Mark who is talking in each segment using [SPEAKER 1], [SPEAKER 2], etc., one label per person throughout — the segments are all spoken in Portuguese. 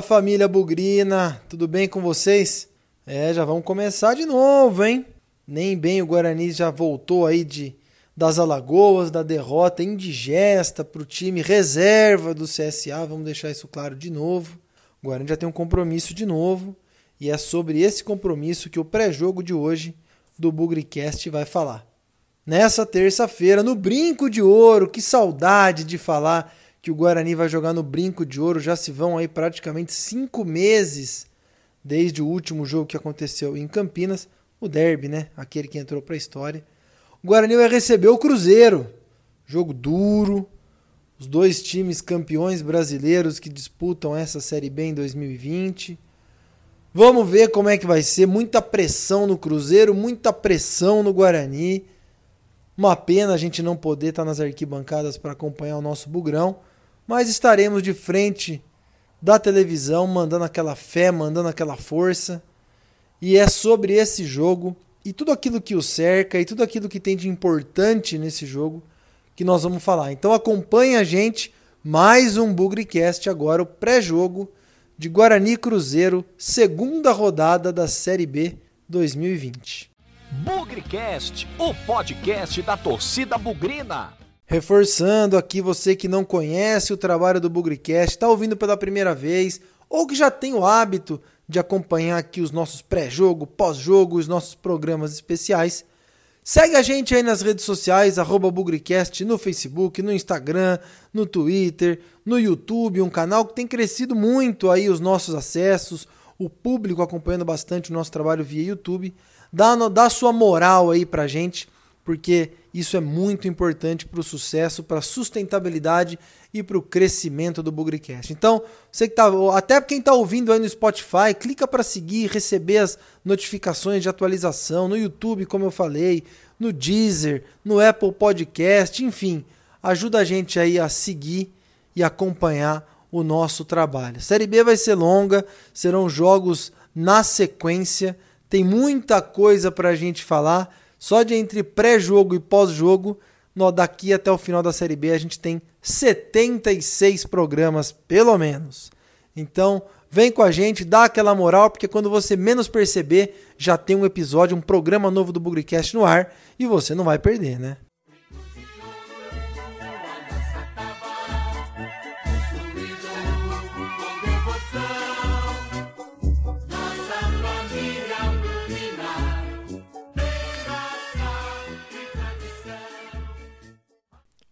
[SPEAKER 1] Fala família Bugrina, tudo bem com vocês? É, já vamos começar de novo, hein? Nem bem o Guarani já voltou aí de das Alagoas, da derrota indigesta para o time reserva do CSA, vamos deixar isso claro de novo. O Guarani já tem um compromisso de novo e é sobre esse compromisso que o pré-jogo de hoje do Bugricast vai falar. Nessa terça-feira, no Brinco de Ouro, que saudade de falar que o Guarani vai jogar no Brinco de Ouro. Já se vão aí praticamente cinco meses desde o último jogo que aconteceu em Campinas, o derby, né? Aquele que entrou para a história. O Guarani vai receber o Cruzeiro. Jogo duro. Os dois times campeões brasileiros que disputam essa Série B em 2020. Vamos ver como é que vai ser. Muita pressão no Cruzeiro, muita pressão no Guarani. Uma pena a gente não poder estar nas arquibancadas para acompanhar o nosso Bugrão mas estaremos de frente da televisão, mandando aquela fé, mandando aquela força. E é sobre esse jogo e tudo aquilo que o cerca e tudo aquilo que tem de importante nesse jogo que nós vamos falar. Então acompanhe a gente, mais um Bugrecast agora, o pré-jogo de Guarani Cruzeiro, segunda rodada da Série B 2020.
[SPEAKER 2] Bugrecast, o podcast da torcida bugrina.
[SPEAKER 1] Reforçando aqui você que não conhece o trabalho do Bugricast, está ouvindo pela primeira vez ou que já tem o hábito de acompanhar aqui os nossos pré-jogo, pós-jogo, os nossos programas especiais. Segue a gente aí nas redes sociais, arroba Bugricast, no Facebook, no Instagram, no Twitter, no YouTube, um canal que tem crescido muito aí os nossos acessos, o público acompanhando bastante o nosso trabalho via YouTube. Dá, dá sua moral aí pra gente porque isso é muito importante para o sucesso, para a sustentabilidade e para o crescimento do Bugrecast. Então, você que tá, até quem está ouvindo aí no Spotify, clica para seguir, receber as notificações de atualização no YouTube, como eu falei, no Deezer, no Apple Podcast, enfim, ajuda a gente aí a seguir e acompanhar o nosso trabalho. A Série B vai ser longa, serão jogos na sequência, tem muita coisa para a gente falar. Só de entre pré-jogo e pós-jogo, daqui até o final da Série B, a gente tem 76 programas, pelo menos. Então, vem com a gente, dá aquela moral, porque quando você menos perceber, já tem um episódio, um programa novo do Bugrecast no ar e você não vai perder, né?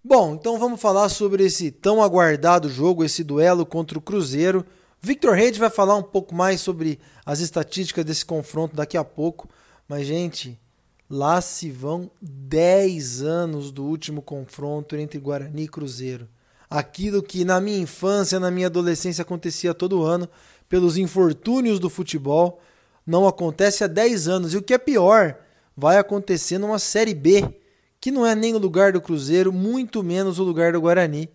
[SPEAKER 1] Bom, então vamos falar sobre esse tão aguardado jogo, esse duelo contra o Cruzeiro. Victor Reid vai falar um pouco mais sobre as estatísticas desse confronto daqui a pouco, mas gente, lá se vão 10 anos do último confronto entre Guarani e Cruzeiro. Aquilo que na minha infância, na minha adolescência acontecia todo ano, pelos infortúnios do futebol, não acontece há 10 anos. E o que é pior, vai acontecer numa Série B que não é nem o lugar do Cruzeiro, muito menos o lugar do Guarani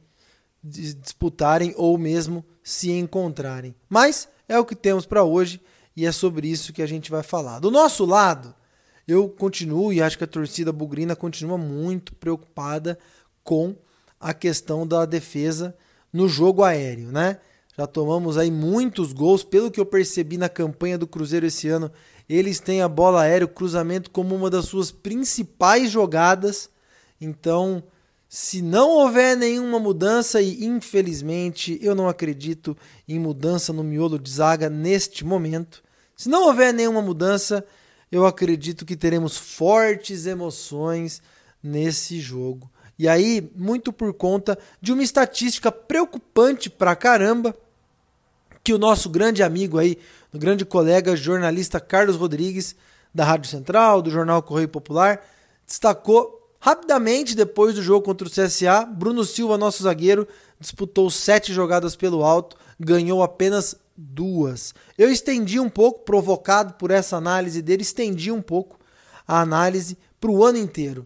[SPEAKER 1] disputarem ou mesmo se encontrarem. Mas é o que temos para hoje e é sobre isso que a gente vai falar. Do nosso lado, eu continuo e acho que a torcida bugrina continua muito preocupada com a questão da defesa no jogo aéreo, né? Já tomamos aí muitos gols, pelo que eu percebi na campanha do Cruzeiro esse ano, eles têm a bola aérea, o cruzamento como uma das suas principais jogadas. Então, se não houver nenhuma mudança, e infelizmente eu não acredito em mudança no miolo de zaga neste momento, se não houver nenhuma mudança, eu acredito que teremos fortes emoções nesse jogo. E aí, muito por conta de uma estatística preocupante pra caramba, que o nosso grande amigo aí, o grande colega jornalista Carlos Rodrigues, da Rádio Central, do jornal Correio Popular, destacou rapidamente depois do jogo contra o CSA. Bruno Silva, nosso zagueiro, disputou sete jogadas pelo alto, ganhou apenas duas. Eu estendi um pouco, provocado por essa análise dele, estendi um pouco a análise para o ano inteiro.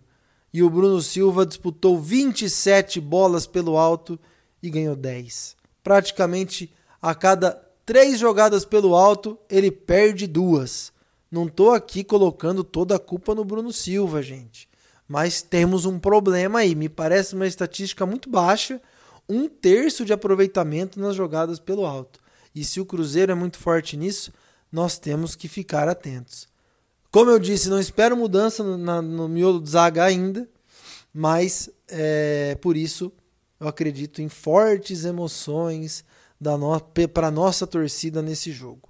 [SPEAKER 1] E o Bruno Silva disputou 27 bolas pelo alto e ganhou 10. Praticamente a cada três jogadas pelo alto, ele perde duas. Não estou aqui colocando toda a culpa no Bruno Silva, gente. Mas temos um problema aí. Me parece uma estatística muito baixa, um terço de aproveitamento nas jogadas pelo alto. E se o Cruzeiro é muito forte nisso, nós temos que ficar atentos. Como eu disse, não espero mudança no, na, no miolo do Zaga ainda, mas é, por isso eu acredito em fortes emoções no, para nossa torcida nesse jogo.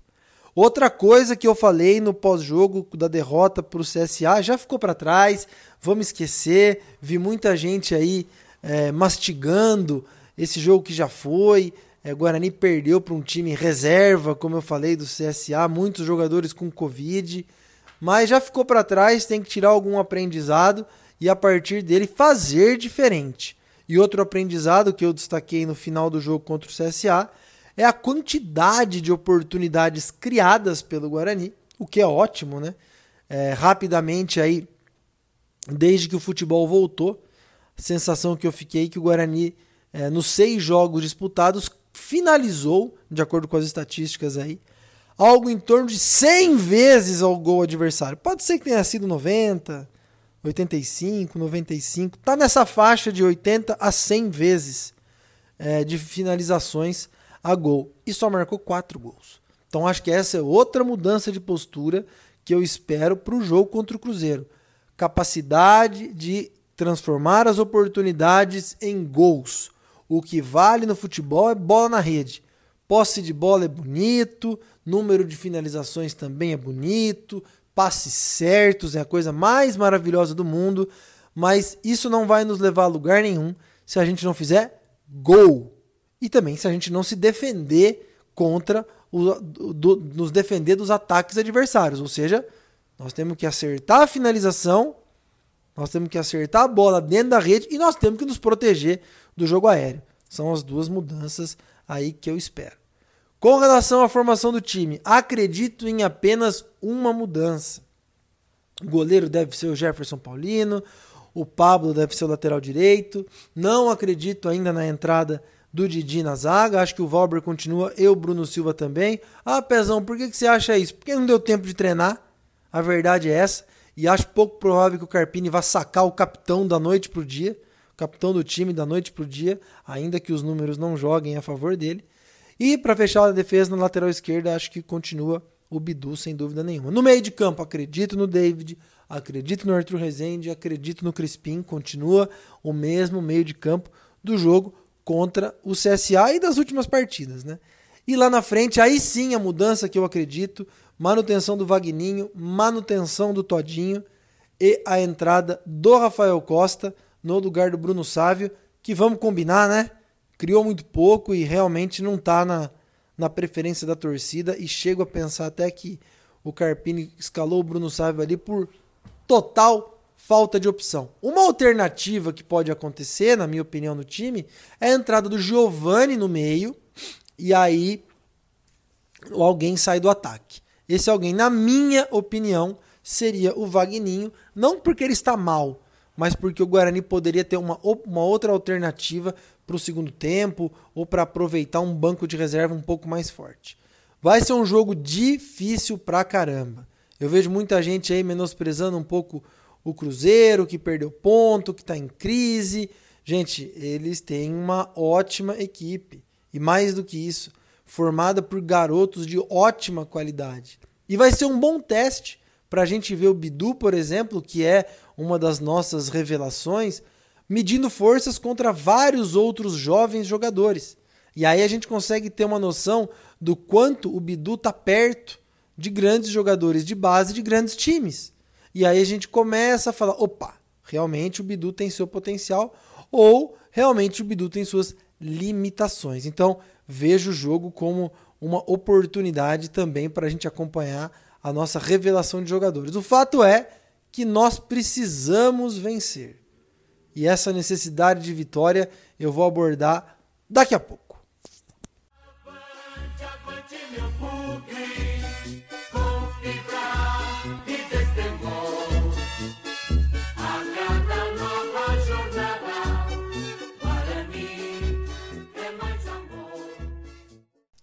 [SPEAKER 1] Outra coisa que eu falei no pós-jogo da derrota para o CSA já ficou para trás, vamos esquecer. Vi muita gente aí é, mastigando esse jogo que já foi. É, Guarani perdeu para um time reserva, como eu falei, do CSA, muitos jogadores com Covid. Mas já ficou para trás, tem que tirar algum aprendizado e a partir dele fazer diferente. E outro aprendizado que eu destaquei no final do jogo contra o CSA é a quantidade de oportunidades criadas pelo Guarani, o que é ótimo, né? É, rapidamente aí, desde que o futebol voltou, a sensação que eu fiquei é que o Guarani, é, nos seis jogos disputados, finalizou, de acordo com as estatísticas aí, algo em torno de 100 vezes ao gol adversário. Pode ser que tenha sido 90, 85, 95, tá nessa faixa de 80 a 100 vezes é, de finalizações a gol e só marcou quatro gols. Então acho que essa é outra mudança de postura que eu espero para o jogo contra o Cruzeiro. Capacidade de transformar as oportunidades em gols. O que vale no futebol é bola na rede. Posse de bola é bonito, número de finalizações também é bonito, passes certos é a coisa mais maravilhosa do mundo, mas isso não vai nos levar a lugar nenhum se a gente não fizer gol e também se a gente não se defender contra o, do, nos defender dos ataques adversários, ou seja, nós temos que acertar a finalização, nós temos que acertar a bola dentro da rede e nós temos que nos proteger do jogo aéreo. São as duas mudanças aí que eu espero. Com relação à formação do time, acredito em apenas uma mudança. O goleiro deve ser o Jefferson Paulino, o Pablo deve ser o lateral direito. Não acredito ainda na entrada do Didi na zaga. Acho que o Valber continua e o Bruno Silva também. Ah, Pezão, por que, que você acha isso? Porque não deu tempo de treinar. A verdade é essa. E acho pouco provável que o Carpini vá sacar o capitão da noite para o dia. O capitão do time da noite para o dia. Ainda que os números não joguem a favor dele. E para fechar a defesa na lateral esquerda, acho que continua o Bidu, sem dúvida nenhuma. No meio de campo, acredito no David, acredito no Arthur Rezende, acredito no Crispim. Continua o mesmo meio de campo do jogo contra o CSA e das últimas partidas, né? E lá na frente, aí sim a mudança que eu acredito, manutenção do Vagninho, manutenção do Todinho e a entrada do Rafael Costa no lugar do Bruno Sávio, que vamos combinar, né? Criou muito pouco e realmente não está na, na preferência da torcida e chego a pensar até que o Carpini escalou o Bruno Sávio ali por total falta de opção. Uma alternativa que pode acontecer, na minha opinião, no time, é a entrada do Giovani no meio e aí alguém sai do ataque. Esse alguém, na minha opinião, seria o Vagninho, não porque ele está mal, mas porque o Guarani poderia ter uma, uma outra alternativa para o segundo tempo ou para aproveitar um banco de reserva um pouco mais forte. Vai ser um jogo difícil pra caramba. Eu vejo muita gente aí menosprezando um pouco o Cruzeiro, que perdeu ponto, que está em crise. Gente, eles têm uma ótima equipe. E mais do que isso, formada por garotos de ótima qualidade. E vai ser um bom teste para a gente ver o Bidu, por exemplo, que é uma das nossas revelações, medindo forças contra vários outros jovens jogadores. E aí a gente consegue ter uma noção do quanto o Bidu está perto de grandes jogadores de base de grandes times. E aí a gente começa a falar: opa, realmente o Bidu tem seu potencial ou realmente o Bidu tem suas limitações. Então vejo o jogo como uma oportunidade também para a gente acompanhar a nossa revelação de jogadores. O fato é que nós precisamos vencer. E essa necessidade de vitória eu vou abordar daqui a pouco.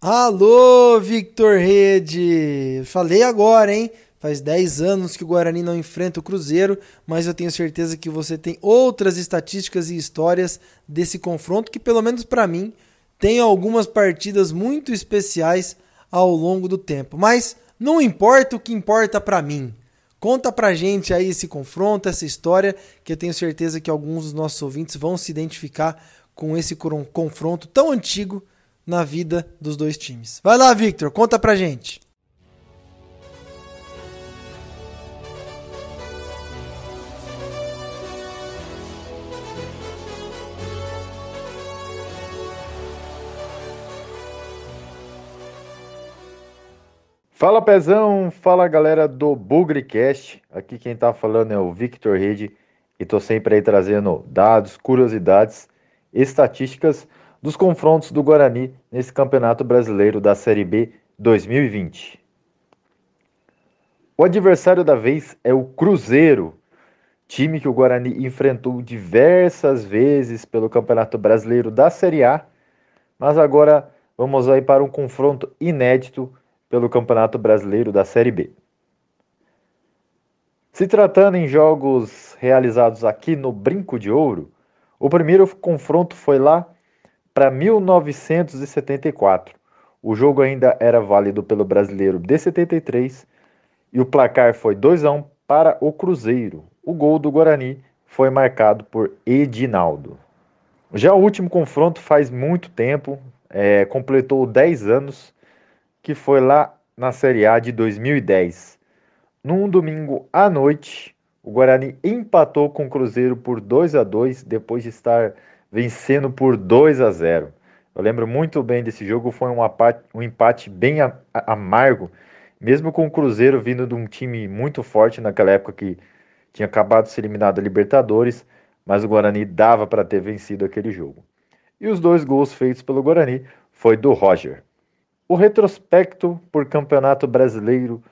[SPEAKER 1] Alô, Victor Rede! Falei agora, hein? Faz 10 anos que o Guarani não enfrenta o Cruzeiro, mas eu tenho certeza que você tem outras estatísticas e histórias desse confronto que, pelo menos para mim, tem algumas partidas muito especiais ao longo do tempo. Mas não importa o que importa para mim. Conta pra gente aí esse confronto, essa história, que eu tenho certeza que alguns dos nossos ouvintes vão se identificar com esse confronto tão antigo na vida dos dois times. Vai lá, Victor, conta pra gente.
[SPEAKER 3] Fala Pezão, fala galera do Bugrecast. Aqui quem tá falando é o Victor Rede e tô sempre aí trazendo dados, curiosidades, estatísticas dos confrontos do Guarani nesse Campeonato Brasileiro da Série B 2020. O adversário da vez é o Cruzeiro, time que o Guarani enfrentou diversas vezes pelo Campeonato Brasileiro da Série A, mas agora vamos aí para um confronto inédito pelo Campeonato Brasileiro da Série B. Se tratando em jogos realizados aqui no Brinco de Ouro, o primeiro confronto foi lá para 1974. O jogo ainda era válido pelo Brasileiro de 73 e o placar foi 2 a 1 para o Cruzeiro. O gol do Guarani foi marcado por Edinaldo. Já o último confronto faz muito tempo, é, completou 10 anos que foi lá na Série A de 2010. Num domingo à noite, o Guarani empatou com o Cruzeiro por 2 a 2 depois de estar vencendo por 2 a 0. Eu lembro muito bem desse jogo, foi um, um empate bem amargo, mesmo com o Cruzeiro vindo de um time muito forte naquela época que tinha acabado de ser eliminado da Libertadores, mas o Guarani dava para ter vencido aquele jogo. E os dois gols feitos pelo Guarani foi do Roger. O retrospecto por Campeonato Brasileiro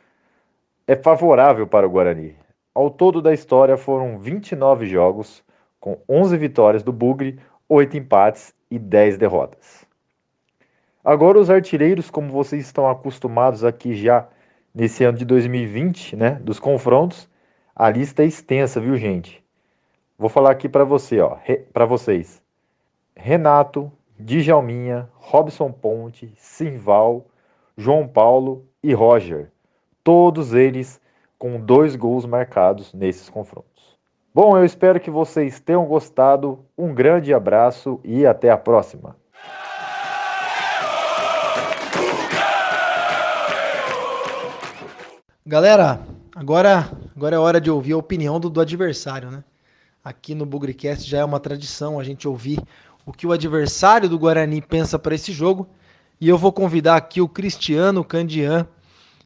[SPEAKER 3] é favorável para o Guarani. Ao todo da história foram 29 jogos, com 11 vitórias do Bugre, 8 empates e 10 derrotas. Agora os artilheiros, como vocês estão acostumados aqui já nesse ano de 2020, né, dos confrontos, a lista é extensa, viu, gente? Vou falar aqui para você, ó, para vocês. Renato, Djalminha, Robson Ponte, Simval, João Paulo e Roger. Todos eles com dois gols marcados nesses confrontos. Bom, eu espero que vocês tenham gostado. Um grande abraço e até a próxima.
[SPEAKER 1] Galera, agora, agora é hora de ouvir a opinião do, do adversário, né? Aqui no Bugrecast já é uma tradição a gente ouvir o que o adversário do Guarani pensa para esse jogo. E eu vou convidar aqui o Cristiano Candian,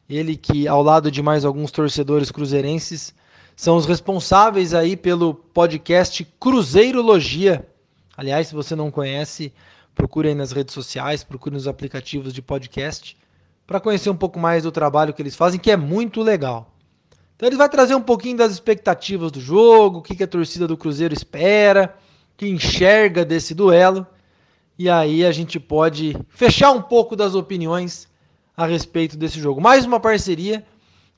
[SPEAKER 1] ele que, ao lado de mais alguns torcedores cruzeirenses, são os responsáveis aí pelo podcast Cruzeirologia. Aliás, se você não conhece, procure aí nas redes sociais, procure nos aplicativos de podcast para conhecer um pouco mais do trabalho que eles fazem, que é muito legal. Então ele vai trazer um pouquinho das expectativas do jogo, o que a torcida do Cruzeiro espera que enxerga desse duelo. E aí a gente pode fechar um pouco das opiniões a respeito desse jogo. Mais uma parceria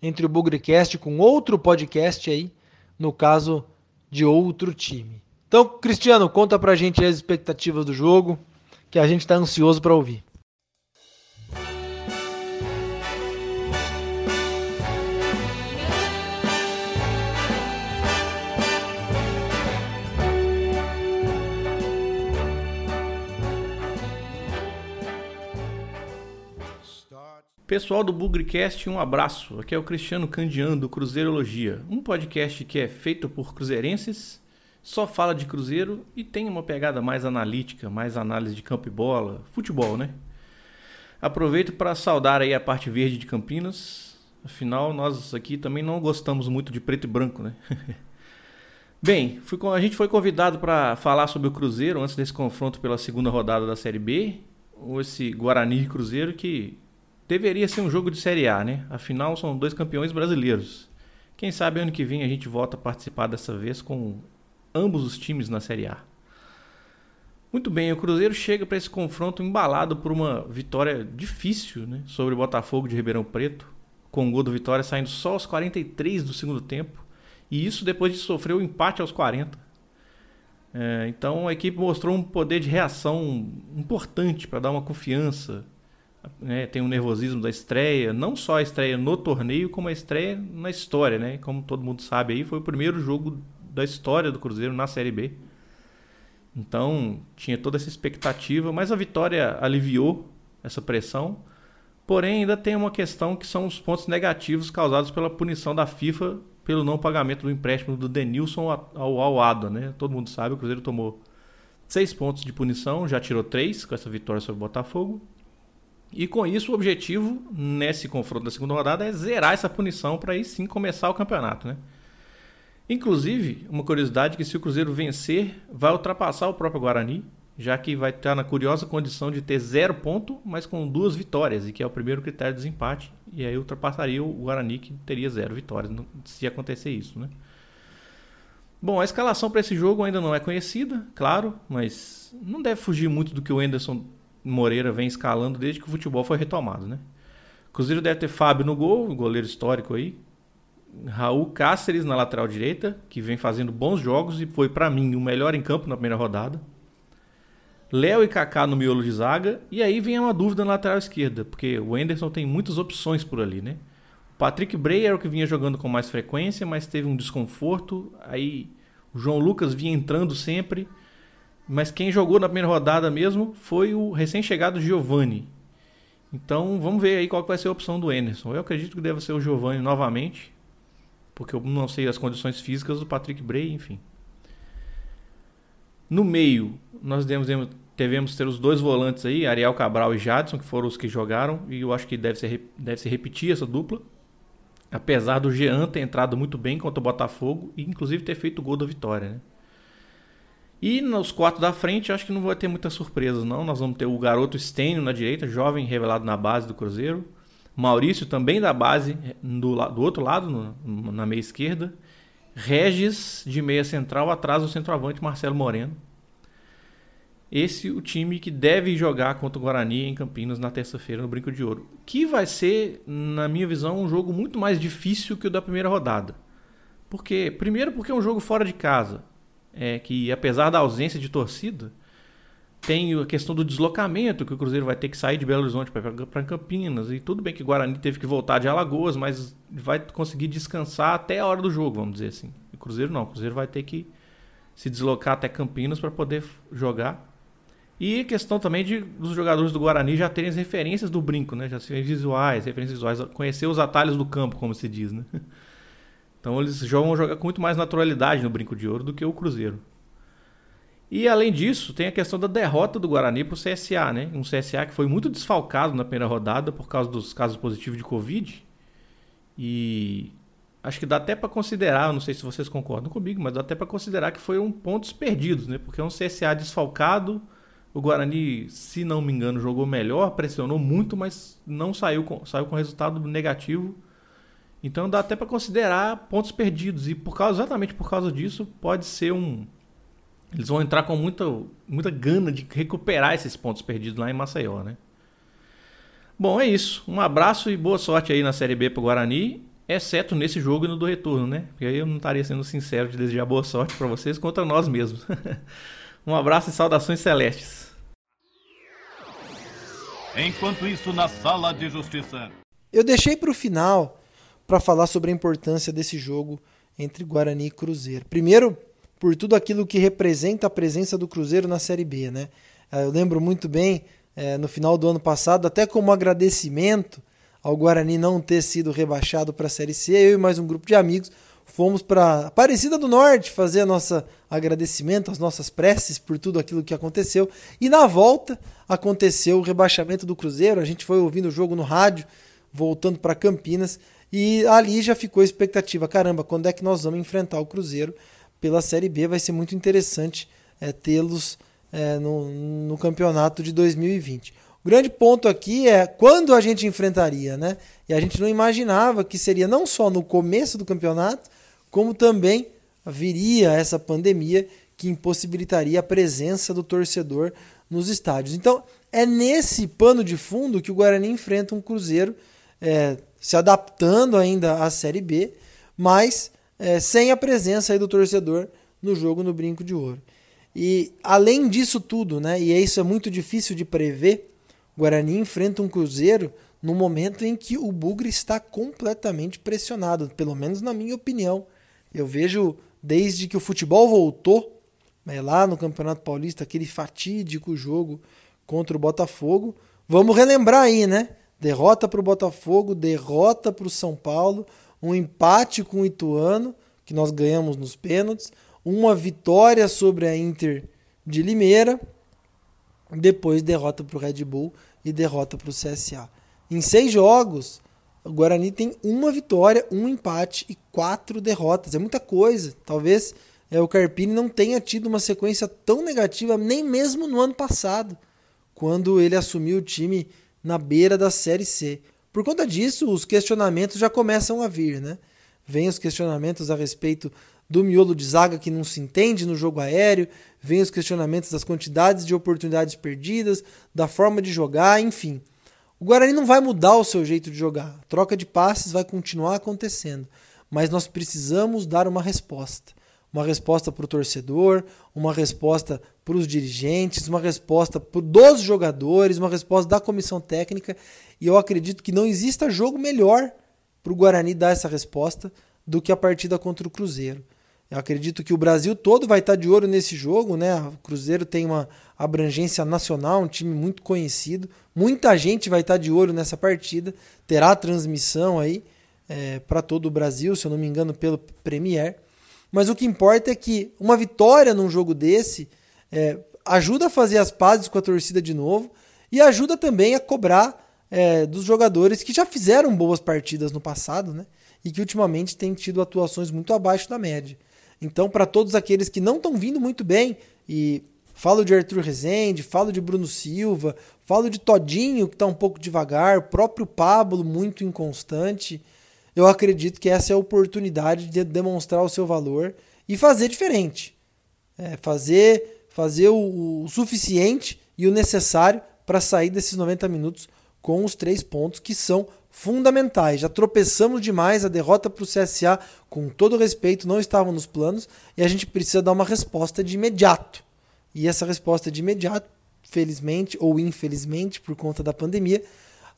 [SPEAKER 1] entre o Bugrecast com outro podcast aí, no caso de outro time. Então, Cristiano, conta pra gente as expectativas do jogo, que a gente está ansioso para ouvir.
[SPEAKER 4] Pessoal do Bugrecast, um abraço. Aqui é o Cristiano Candian do Cruzeirologia, um podcast que é feito por cruzeirenses, só fala de Cruzeiro e tem uma pegada mais analítica, mais análise de campo e bola, futebol, né? Aproveito para saudar aí a parte verde de Campinas. Afinal, nós aqui também não gostamos muito de preto e branco, né? Bem, fui, a gente foi convidado para falar sobre o Cruzeiro antes desse confronto pela segunda rodada da Série B. Esse Guarani Cruzeiro que deveria ser um jogo de Série A, né? Afinal, são dois campeões brasileiros. Quem sabe ano que vem a gente volta a participar dessa vez com ambos os times na Série A. Muito bem, o Cruzeiro chega para esse confronto embalado por uma vitória difícil né, sobre o Botafogo de Ribeirão Preto, com o gol do Vitória saindo só aos 43 do segundo tempo, e isso depois de sofrer o empate aos 40. É, então a equipe mostrou um poder de reação importante para dar uma confiança né, tem um nervosismo da estreia, não só a estreia no torneio, como a estreia na história, né? Como todo mundo sabe aí, foi o primeiro jogo da história do Cruzeiro na Série B. Então, tinha toda essa expectativa, mas a vitória aliviou essa pressão. Porém, ainda tem uma questão que são os pontos negativos causados pela punição da FIFA pelo não pagamento do empréstimo do Denilson ao Alada, né? Todo mundo sabe, o Cruzeiro tomou seis pontos de punição, já tirou três com essa vitória sobre o Botafogo. E com isso, o objetivo nesse confronto da segunda rodada é zerar essa punição para aí sim começar o campeonato, né? Inclusive, uma curiosidade que se o Cruzeiro vencer, vai ultrapassar o próprio Guarani, já que vai estar na curiosa condição de ter zero ponto, mas com duas vitórias, e que é o primeiro critério de desempate, e aí ultrapassaria o Guarani, que teria zero vitórias, se acontecer isso, né? Bom, a escalação para esse jogo ainda não é conhecida, claro, mas não deve fugir muito do que o Anderson Moreira vem escalando desde que o futebol foi retomado, né? Cruzeiro deve ter Fábio no gol, goleiro histórico aí. Raul Cáceres na lateral direita, que vem fazendo bons jogos e foi para mim o melhor em campo na primeira rodada. Léo e Kaká no miolo de zaga. E aí vem uma dúvida na lateral esquerda, porque o Enderson tem muitas opções por ali, né? O Patrick Bray era o que vinha jogando com mais frequência, mas teve um desconforto. Aí o João Lucas vinha entrando sempre. Mas quem jogou na primeira rodada mesmo foi o recém-chegado Giovani. Então vamos ver aí qual vai ser a opção do Anderson. Eu acredito que deve ser o Giovani novamente, porque eu não sei as condições físicas do Patrick Bray, enfim. No meio, nós devemos, devemos ter os dois volantes aí, Ariel Cabral e Jadson, que foram os que jogaram, e eu acho que deve, ser, deve se repetir essa dupla. Apesar do Jean ter entrado muito bem contra o Botafogo e inclusive ter feito o gol da vitória, né? E nos quatro da frente, acho que não vai ter muitas surpresas, não. Nós vamos ter o garoto Stênio na direita, jovem revelado na base do Cruzeiro. Maurício também da base, do, do outro lado, no, na meia esquerda. Regis de meia central, atrás do centroavante Marcelo Moreno. Esse o time que deve jogar contra o Guarani em Campinas na terça-feira no Brinco de Ouro. Que vai ser, na minha visão, um jogo muito mais difícil que o da primeira rodada. Porque, primeiro porque é um jogo fora de casa é que apesar da ausência de torcida, tem a questão do deslocamento, que o Cruzeiro vai ter que sair de Belo Horizonte para Campinas. E tudo bem que o Guarani teve que voltar de Alagoas, mas vai conseguir descansar até a hora do jogo, vamos dizer assim. O Cruzeiro não, o Cruzeiro vai ter que se deslocar até Campinas para poder jogar. E questão também de dos jogadores do Guarani já terem as referências do brinco, né? Já serem visuais, referências visuais, conhecer os atalhos do campo, como se diz, né? Então eles jogam jogar com muito mais naturalidade no Brinco de Ouro do que o Cruzeiro. E além disso, tem a questão da derrota do Guarani para o CSA, né? Um CSA que foi muito desfalcado na primeira rodada por causa dos casos positivos de Covid. E acho que dá até para considerar, não sei se vocês concordam comigo, mas dá até para considerar que foi um pontos perdidos, né? Porque é um CSA desfalcado. O Guarani, se não me engano, jogou melhor, pressionou muito, mas não saiu com, saiu com resultado negativo então dá até para considerar pontos perdidos e por causa exatamente por causa disso pode ser um eles vão entrar com muita muita gana de recuperar esses pontos perdidos lá em Maceió, né? Bom, é isso. Um abraço e boa sorte aí na Série B para Guarani, exceto nesse jogo e no do retorno, né? Porque aí eu não estaria sendo sincero de desejar boa sorte para vocês contra nós mesmos. um abraço e saudações celestes.
[SPEAKER 2] Enquanto isso, na sala de justiça.
[SPEAKER 1] Eu deixei para o final para falar sobre a importância desse jogo entre Guarani e Cruzeiro. Primeiro, por tudo aquilo que representa a presença do Cruzeiro na Série B. Né? Eh, eu lembro muito bem, é, no final do ano passado, até como agradecimento ao Guarani não ter sido rebaixado para a Série C, eu e mais um grupo de amigos fomos para Aparecida do Norte fazer a nossa agradecimento, as nossas preces por tudo aquilo que aconteceu. E na volta aconteceu o rebaixamento do Cruzeiro, a gente foi ouvindo o jogo no rádio, voltando para Campinas, e ali já ficou a expectativa: caramba, quando é que nós vamos enfrentar o Cruzeiro pela Série B? Vai ser muito interessante é, tê-los é, no, no campeonato de 2020. O grande ponto aqui é quando a gente enfrentaria, né? E a gente não imaginava que seria não só no começo do campeonato, como também viria essa pandemia que impossibilitaria a presença do torcedor nos estádios. Então, é nesse pano de fundo que o Guarani enfrenta um Cruzeiro é, se adaptando ainda à Série B, mas é, sem a presença do torcedor no jogo no Brinco de Ouro. E além disso tudo, né, e isso é muito difícil de prever, Guarani enfrenta um Cruzeiro no momento em que o Bugre está completamente pressionado, pelo menos na minha opinião. Eu vejo desde que o futebol voltou, né, lá no Campeonato Paulista, aquele fatídico jogo contra o Botafogo. Vamos relembrar aí, né? Derrota para o Botafogo, derrota para o São Paulo, um empate com o Ituano, que nós ganhamos nos pênaltis, uma vitória sobre a Inter de Limeira, depois derrota para o Red Bull e derrota para o CSA. Em seis jogos, o Guarani tem uma vitória, um empate e quatro derrotas. É muita coisa. Talvez é, o Carpini não tenha tido uma sequência tão negativa, nem mesmo no ano passado, quando ele assumiu o time na beira da Série C. Por conta disso, os questionamentos já começam a vir, né? Vem os questionamentos a respeito do miolo de zaga que não se entende no jogo aéreo, vem os questionamentos das quantidades de oportunidades perdidas, da forma de jogar, enfim. O Guarani não vai mudar o seu jeito de jogar. A troca de passes vai continuar acontecendo, mas nós precisamos dar uma resposta. Uma resposta para o torcedor, uma resposta para os dirigentes, uma resposta dos jogadores, uma resposta da comissão técnica. E eu acredito que não exista jogo melhor para o Guarani dar essa resposta do que a partida contra o Cruzeiro. Eu acredito que o Brasil todo vai estar de olho nesse jogo, né? O Cruzeiro tem uma abrangência nacional, um time muito conhecido. Muita gente vai estar de olho nessa partida. Terá transmissão aí é, para todo o Brasil, se eu não me engano, pelo Premier. Mas o que importa é que uma vitória num jogo desse é, ajuda a fazer as pazes com a torcida de novo e ajuda também a cobrar é, dos jogadores que já fizeram boas partidas no passado, né? E que ultimamente têm tido atuações muito abaixo da média. Então, para todos aqueles que não estão vindo muito bem, e falo de Arthur Rezende, falo de Bruno Silva, falo de Todinho, que está um pouco devagar, próprio Pablo, muito inconstante, eu acredito que essa é a oportunidade de demonstrar o seu valor e fazer diferente. É, fazer fazer o, o suficiente e o necessário para sair desses 90 minutos com os três pontos que são fundamentais. Já tropeçamos demais, a derrota para o CSA, com todo respeito, não estava nos planos e a gente precisa dar uma resposta de imediato. E essa resposta de imediato, felizmente ou infelizmente, por conta da pandemia,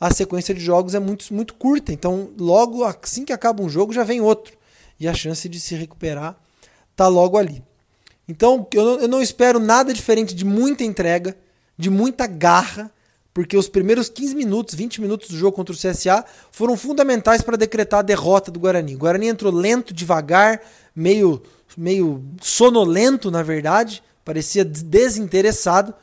[SPEAKER 1] a sequência de jogos é muito, muito curta. Então, logo assim que acaba um jogo, já vem outro. E a chance de se recuperar está logo ali. Então, eu não, eu não espero nada diferente de muita entrega, de muita garra porque os primeiros 15 minutos, 20 minutos do jogo contra o CSA foram fundamentais para decretar a derrota do Guarani. O Guarani entrou lento, devagar, meio, meio sonolento, na verdade, parecia desinteressado.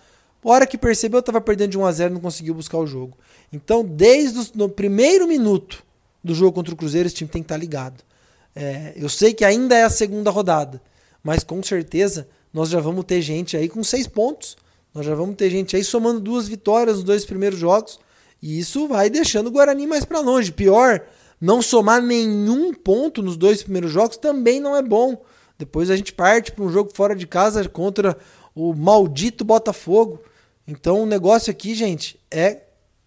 [SPEAKER 1] Hora que percebeu, estava perdendo de 1 a 0 não conseguiu buscar o jogo. Então, desde o primeiro minuto do jogo contra o Cruzeiro, esse time tem que estar tá ligado. É, eu sei que ainda é a segunda rodada, mas com certeza nós já vamos ter gente aí com seis pontos nós já vamos ter gente aí somando duas vitórias nos dois primeiros jogos. E isso vai deixando o Guarani mais para longe. Pior, não somar nenhum ponto nos dois primeiros jogos também não é bom. Depois a gente parte para um jogo fora de casa contra o maldito Botafogo. Então o negócio aqui, gente, é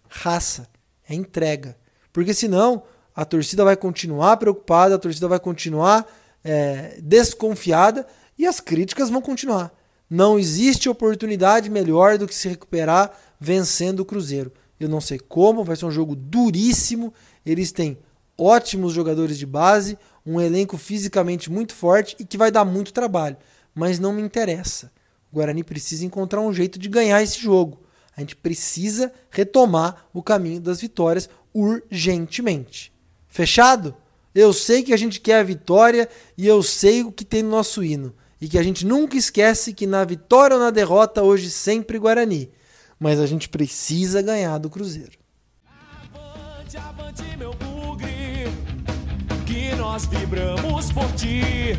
[SPEAKER 1] raça, é entrega. Porque senão a torcida vai continuar preocupada, a torcida vai continuar é, desconfiada e as críticas vão continuar. Não existe oportunidade melhor do que se recuperar vencendo o Cruzeiro. Eu não sei como, vai ser um jogo duríssimo. Eles têm ótimos jogadores de base, um elenco fisicamente muito forte e que vai dar muito trabalho. Mas não me interessa. O Guarani precisa encontrar um jeito de ganhar esse jogo. A gente precisa retomar o caminho das vitórias urgentemente. Fechado? Eu sei que a gente quer a vitória e eu sei o que tem no nosso hino e que a gente nunca esquece que na vitória ou na derrota, hoje sempre Guarani. Mas a gente precisa ganhar do Cruzeiro. Avante, avante, meu bugre, que nós vibramos por ti